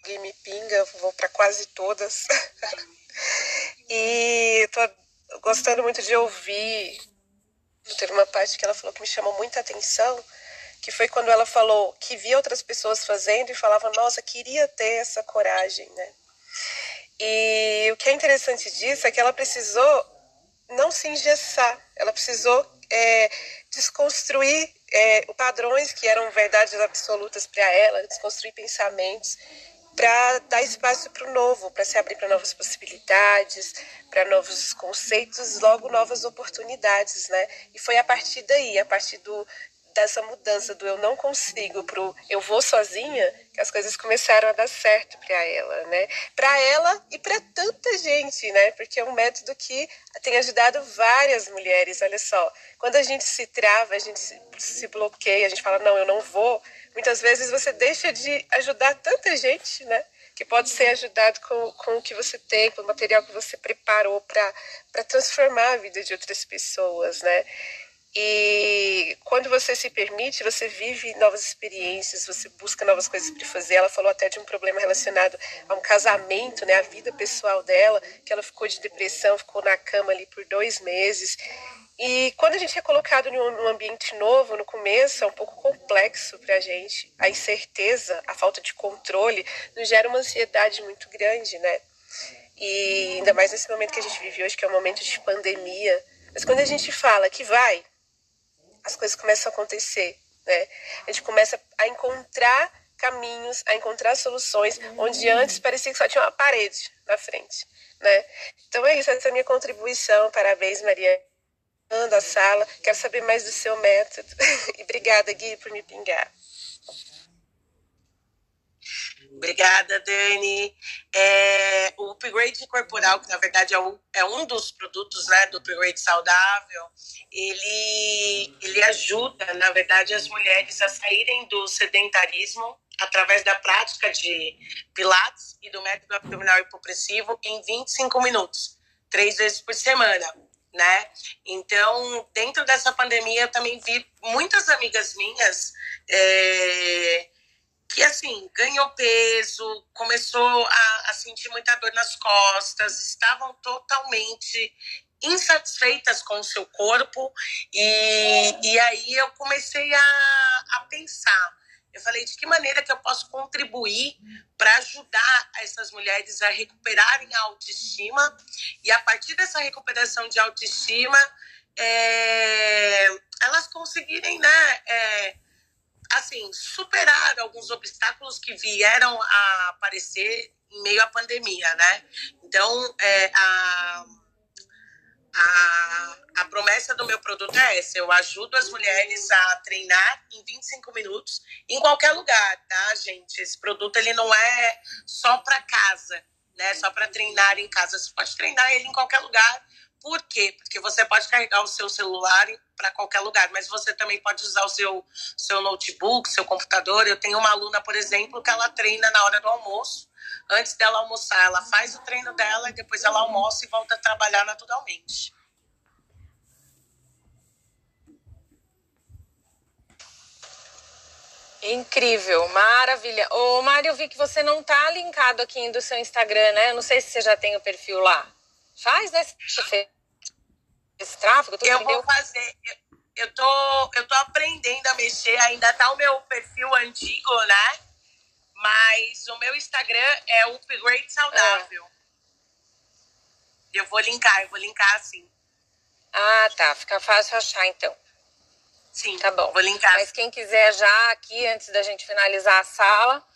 Game Pinga, vou para quase todas. e estou gostando muito de ouvir. Teve uma parte que ela falou que me chamou muita atenção, que foi quando ela falou que via outras pessoas fazendo e falava, nossa, queria ter essa coragem, né? E o que é interessante disso é que ela precisou não se engessar, ela precisou é, desconstruir é, padrões que eram verdades absolutas para ela, desconstruir pensamentos para dar espaço para o novo, para se abrir para novas possibilidades, para novos conceitos, logo novas oportunidades, né? E foi a partir daí, a partir do, dessa mudança do eu não consigo pro eu vou sozinha, que as coisas começaram a dar certo para ela, né? Para ela e para tanta gente, né? Porque é um método que tem ajudado várias mulheres. Olha só, quando a gente se trava, a gente se, se bloqueia, a gente fala não, eu não vou. Muitas vezes você deixa de ajudar tanta gente, né? que pode ser ajudado com, com o que você tem, com o material que você preparou para transformar a vida de outras pessoas, né? E quando você se permite, você vive novas experiências, você busca novas coisas para fazer. Ela falou até de um problema relacionado a um casamento, né, a vida pessoal dela, que ela ficou de depressão, ficou na cama ali por dois meses. E quando a gente é colocado num ambiente novo, no começo, é um pouco complexo para a gente. A incerteza, a falta de controle, nos gera uma ansiedade muito grande, né? E ainda mais nesse momento que a gente vive hoje, que é um momento de pandemia. Mas quando a gente fala que vai, as coisas começam a acontecer, né? A gente começa a encontrar caminhos, a encontrar soluções, onde antes parecia que só tinha uma parede na frente, né? Então é isso, essa é a minha contribuição. Parabéns, Maria. Anda a sala, quero saber mais do seu método. e obrigada, Gui, por me pingar. Obrigada, Dani. É, o upgrade corporal, que na verdade é um, é um dos produtos né, do upgrade saudável, ele, ele ajuda, na verdade, as mulheres a saírem do sedentarismo através da prática de pilates e do método abdominal hipopressivo em 25 minutos, três vezes por semana. Né? Então, dentro dessa pandemia, eu também vi muitas amigas minhas é, que assim ganhou peso, começou a, a, sentir muita dor nas costas, estavam totalmente insatisfeitas com o seu corpo e, e aí eu comecei a, a pensar. Eu falei de que maneira que eu posso contribuir para ajudar essas mulheres a recuperarem a autoestima e a partir dessa recuperação de autoestima é, elas conseguirem, né? É, assim, superar alguns obstáculos que vieram a aparecer em meio à pandemia, né? Então, é, a, a, a promessa do meu produto é essa: eu ajudo as mulheres a treinar em 25 minutos em qualquer lugar, tá, gente? Esse produto ele não é só para casa, né? Só para treinar em casa. Você pode treinar ele em qualquer lugar por quê? Porque você pode carregar o seu celular para qualquer lugar, mas você também pode usar o seu, seu notebook, seu computador. Eu tenho uma aluna, por exemplo, que ela treina na hora do almoço. Antes dela almoçar, ela faz o treino dela e depois ela almoça e volta a trabalhar naturalmente. Incrível, maravilha. Ô, Mário, eu vi que você não tá linkado aqui do seu Instagram, né? Eu não sei se você já tem o perfil lá. Faz, né? Você esse tráfego? eu vou fazer. Eu, eu, tô, eu tô aprendendo a mexer, ainda tá o meu perfil antigo, né? Mas o meu Instagram é Upgrade Saudável. É. Eu vou linkar, eu vou linkar assim. Ah, tá. Fica fácil achar, então. Sim, tá bom. Vou linkar. Mas quem quiser já aqui, antes da gente finalizar a sala,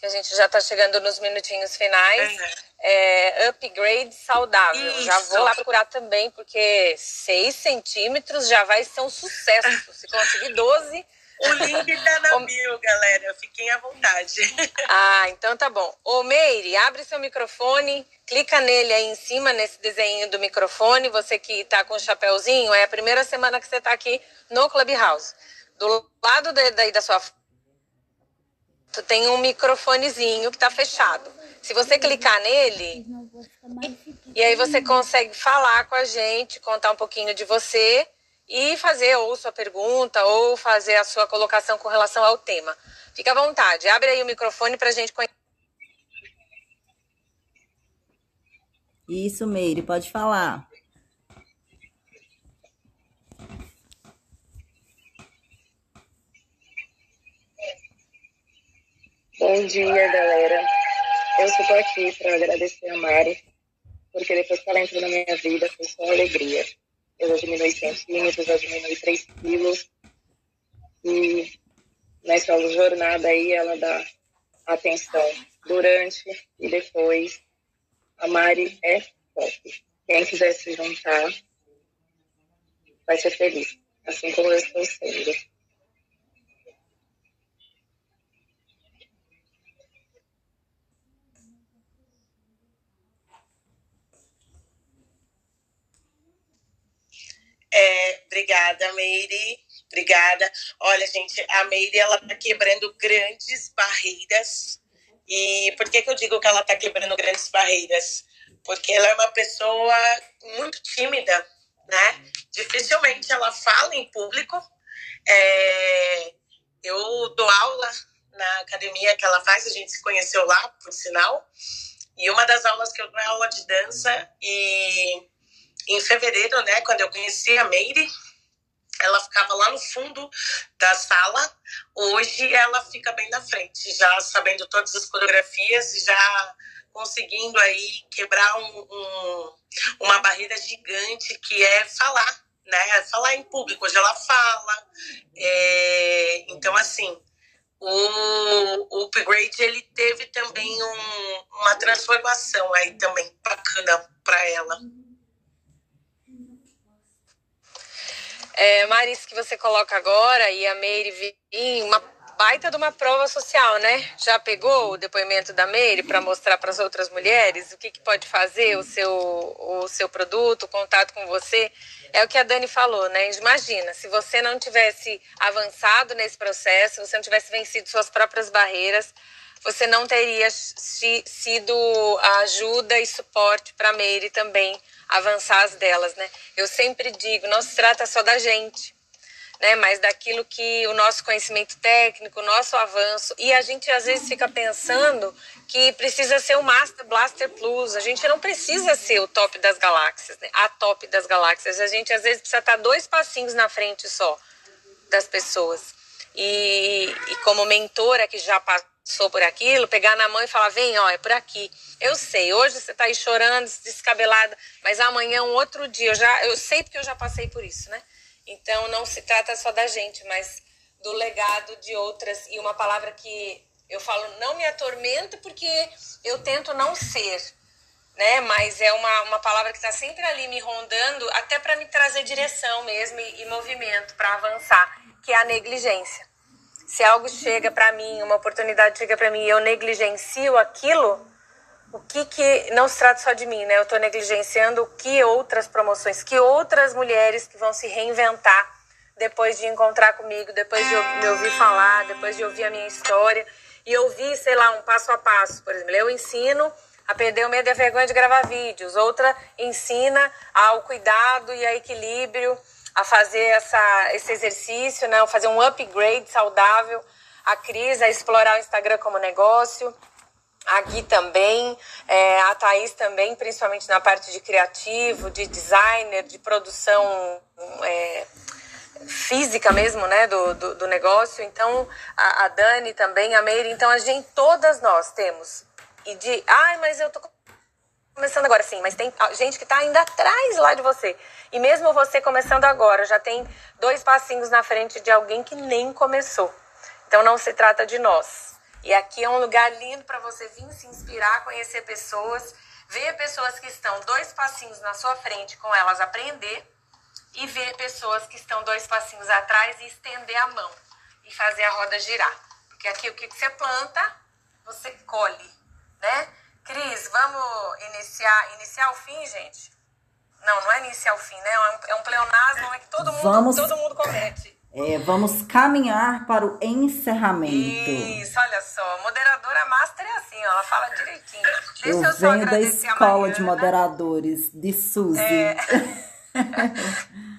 que a gente já tá chegando nos minutinhos finais. Uhum é, upgrade saudável. Isso. Já vou lá procurar também, porque 6 centímetros já vai ser um sucesso. Se conseguir 12. O link tá na bio, galera. Fiquem à vontade. Ah, então tá bom. Ô, Meire, abre seu microfone, clica nele aí em cima, nesse desenho do microfone. Você que tá com o chapéuzinho, é a primeira semana que você tá aqui no Clubhouse. Do lado daí da sua tu tem um microfonezinho que tá fechado. Se você clicar nele, e aí você consegue falar com a gente, contar um pouquinho de você e fazer ou sua pergunta ou fazer a sua colocação com relação ao tema. Fica à vontade, abre aí o microfone para a gente conhecer. Isso, Meire, pode falar. Bom dia, galera. Eu tô aqui para agradecer a Mari, porque depois que ela entrou na minha vida foi só alegria. Eu já diminui centímetros, já diminui 3 quilos. E nessa jornada aí ela dá atenção durante e depois. A Mari é top. Quem quiser se juntar vai ser feliz, assim como eu estou sendo. É, obrigada, Meire. Obrigada. Olha, gente, a Meire ela tá quebrando grandes barreiras. E por que, que eu digo que ela tá quebrando grandes barreiras? Porque ela é uma pessoa muito tímida, né? Dificilmente ela fala em público. É, eu dou aula na academia que ela faz, a gente se conheceu lá, por sinal. E uma das aulas que eu dou é aula de dança. E em fevereiro, né, quando eu conheci a Meire, ela ficava lá no fundo da sala. Hoje ela fica bem na frente, já sabendo todas as coreografias já conseguindo aí quebrar um, um, uma barreira gigante que é falar, né? Falar em público. Hoje ela fala. É, então, assim, o, o upgrade ele teve também um, uma transformação aí também bacana para ela. É, Maris, que você coloca agora e a Meire vir, uma baita de uma prova social, né? Já pegou o depoimento da Meire para mostrar para as outras mulheres o que, que pode fazer o seu, o seu produto, o contato com você? É o que a Dani falou, né? Imagina, se você não tivesse avançado nesse processo, se você não tivesse vencido suas próprias barreiras, você não teria sido ajuda e suporte para a Meire também avançar as delas, né? Eu sempre digo, não se trata só da gente, né? Mas daquilo que o nosso conhecimento técnico, o nosso avanço, e a gente às vezes fica pensando que precisa ser o Master Blaster Plus. A gente não precisa ser o top das galáxias, né? A top das galáxias. A gente às vezes precisa estar dois passinhos na frente só das pessoas. E, e como mentora que já passou por aquilo, pegar na mão e falar: vem, ó, é por aqui. Eu sei, hoje você está aí chorando, descabelada, mas amanhã, um outro dia, eu, já, eu sei porque eu já passei por isso, né? Então não se trata só da gente, mas do legado de outras. E uma palavra que eu falo, não me atormenta, porque eu tento não ser, né? Mas é uma, uma palavra que está sempre ali me rondando, até para me trazer direção mesmo e, e movimento para avançar, que é a negligência. Se algo chega para mim, uma oportunidade chega para mim e eu negligencio aquilo, o que que não se trata só de mim, né? Eu estou negligenciando que outras promoções, que outras mulheres que vão se reinventar depois de encontrar comigo, depois de me ouvir falar, depois de ouvir a minha história e ouvir, sei lá, um passo a passo. Por exemplo, eu ensino a perder o medo e a vergonha de gravar vídeos, outra ensina ao cuidado e a equilíbrio, a fazer essa, esse exercício, né? fazer um upgrade saudável. A Cris a explorar o Instagram como negócio a Gui também, é, a Thaís também, principalmente na parte de criativo, de designer, de produção é, física mesmo, né, do, do, do negócio. Então, a, a, Dani também, a Meire. Então, a gente, todas nós temos. E de, ai, mas eu tô começando agora, sim, mas tem gente que tá ainda atrás lá de você. E mesmo você começando agora, já tem dois passinhos na frente de alguém que nem começou. Então, não se trata de nós e aqui é um lugar lindo para você vir se inspirar, conhecer pessoas, ver pessoas que estão dois passinhos na sua frente, com elas aprender, e ver pessoas que estão dois passinhos atrás e estender a mão e fazer a roda girar. Porque aqui o que você planta, você colhe, né? Cris, vamos iniciar, iniciar o fim, gente? Não, não é iniciar o fim, né? É um, é um pleonasmo, é que todo mundo, vamos... todo mundo comete. É, vamos caminhar para o encerramento. Isso, olha só. Moderadora master é assim, ó, ela fala direitinho. Deixa eu, eu venho da escola de moderadores, de Suzy. É...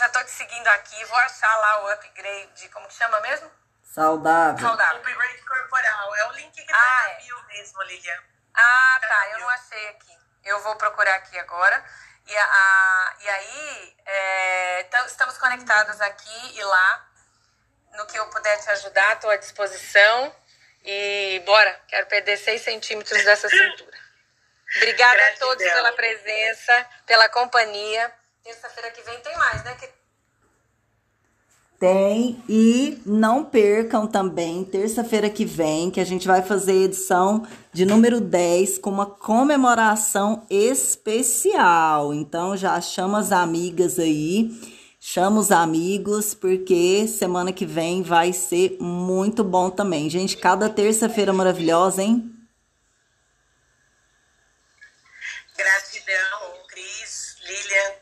Já tô te seguindo aqui, vou achar lá o upgrade, como que chama mesmo? Saudável. Saudável. Upgrade corporal. É o link que tá ah, na é. bio mesmo, Lilian. Ah, tá. tá eu não achei aqui. Eu vou procurar aqui agora. E, a, e aí, é, estamos conectados aqui e lá. No que eu puder te ajudar, estou à disposição. E bora, quero perder 6 centímetros dessa cintura. Obrigada Gratidão. a todos pela presença, pela companhia. Terça-feira que vem tem mais, né? Que tem e não percam também terça-feira que vem que a gente vai fazer a edição de número 10 com uma comemoração especial. Então já chama as amigas aí, chama os amigos porque semana que vem vai ser muito bom também. Gente, cada terça-feira maravilhosa, hein? Gratidão, Cris, Lilian,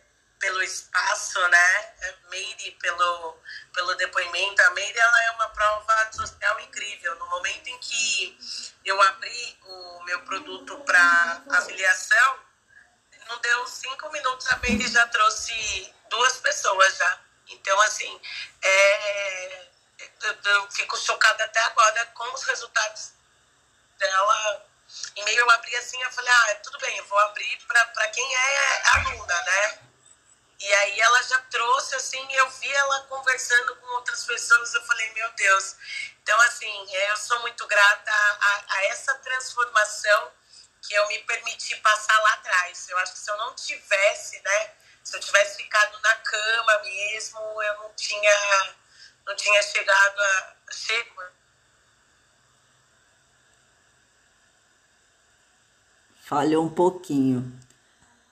pelo espaço, né? Meire, pelo pelo depoimento. A Meire ela é uma prova social incrível. No momento em que eu abri o meu produto para afiliação, não deu cinco minutos, a Bailey já trouxe duas pessoas já. Então, assim, é, eu, eu fico chocada até agora com os resultados dela. Em meio eu abri assim, eu falei, ah, tudo bem, eu vou abrir para quem é aluna, né? E aí ela já trouxe, assim, eu vi ela conversando com outras pessoas, eu falei, meu Deus. Então, assim, eu sou muito grata a, a essa transformação que eu me permiti passar lá atrás. Eu acho que se eu não tivesse, né, se eu tivesse ficado na cama mesmo, eu não tinha, não tinha chegado a. Chego. Falhou um pouquinho.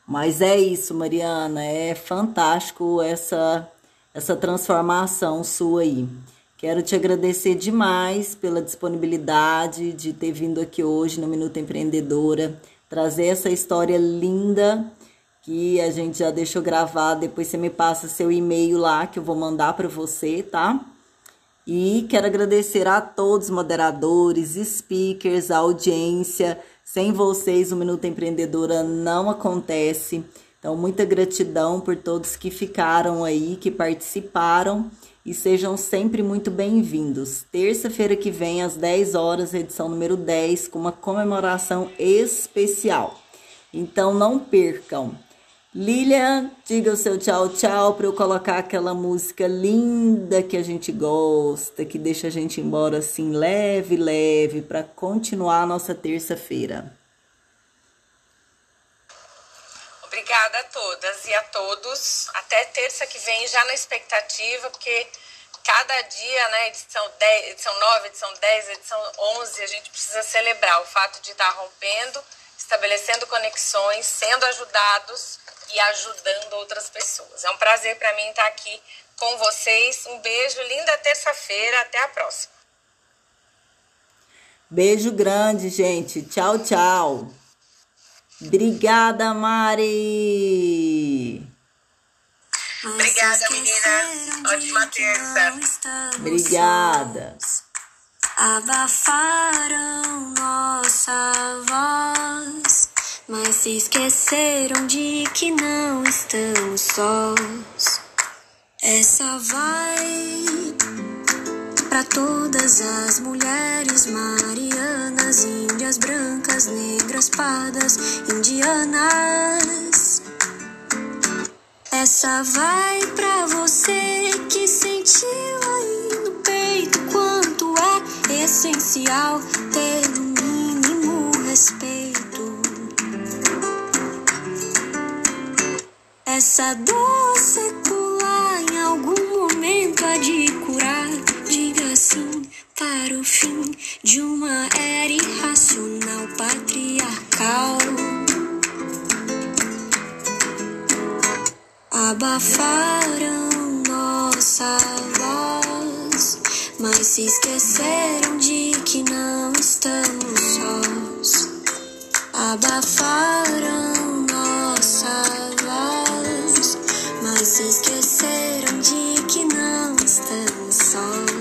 Mas é isso, Mariana, é fantástico essa essa transformação sua aí. Quero te agradecer demais pela disponibilidade de ter vindo aqui hoje no Minuto Empreendedora, trazer essa história linda que a gente já deixou gravada. Depois você me passa seu e-mail lá que eu vou mandar para você, tá? E quero agradecer a todos os moderadores, speakers, audiência. Sem vocês, o Minuto Empreendedora não acontece. Então, muita gratidão por todos que ficaram aí, que participaram e sejam sempre muito bem-vindos. Terça-feira que vem, às 10 horas, edição número 10, com uma comemoração especial. Então não percam. Lilian, diga o seu tchau, tchau, para eu colocar aquela música linda que a gente gosta, que deixa a gente embora assim leve, leve, para continuar a nossa terça-feira. Obrigada a todas e a todos. Até terça que vem, já na expectativa, porque cada dia, né, edição, 10, edição 9, edição 10, edição 11, a gente precisa celebrar o fato de estar rompendo, estabelecendo conexões, sendo ajudados e ajudando outras pessoas. É um prazer para mim estar aqui com vocês. Um beijo, linda terça-feira. Até a próxima. Beijo grande, gente. Tchau, tchau. Obrigada, Mari. Obrigada, menina. Ótima terça. Obrigada. Abafaram nossa voz, mas se esqueceram de que não estamos sós. Essa vai para todas as mulheres marianas, índias brancas, negras, pardas, indianas. Essa vai pra você que sentiu aí no peito quanto é essencial ter no mínimo respeito. Essa dor secular em algum momento há de curar assim para o fim de uma era irracional patriarcal. Abafaram nossa voz, mas se esqueceram de que não estamos sós. Abafaram nossa voz, mas se esqueceram de que não estamos sós.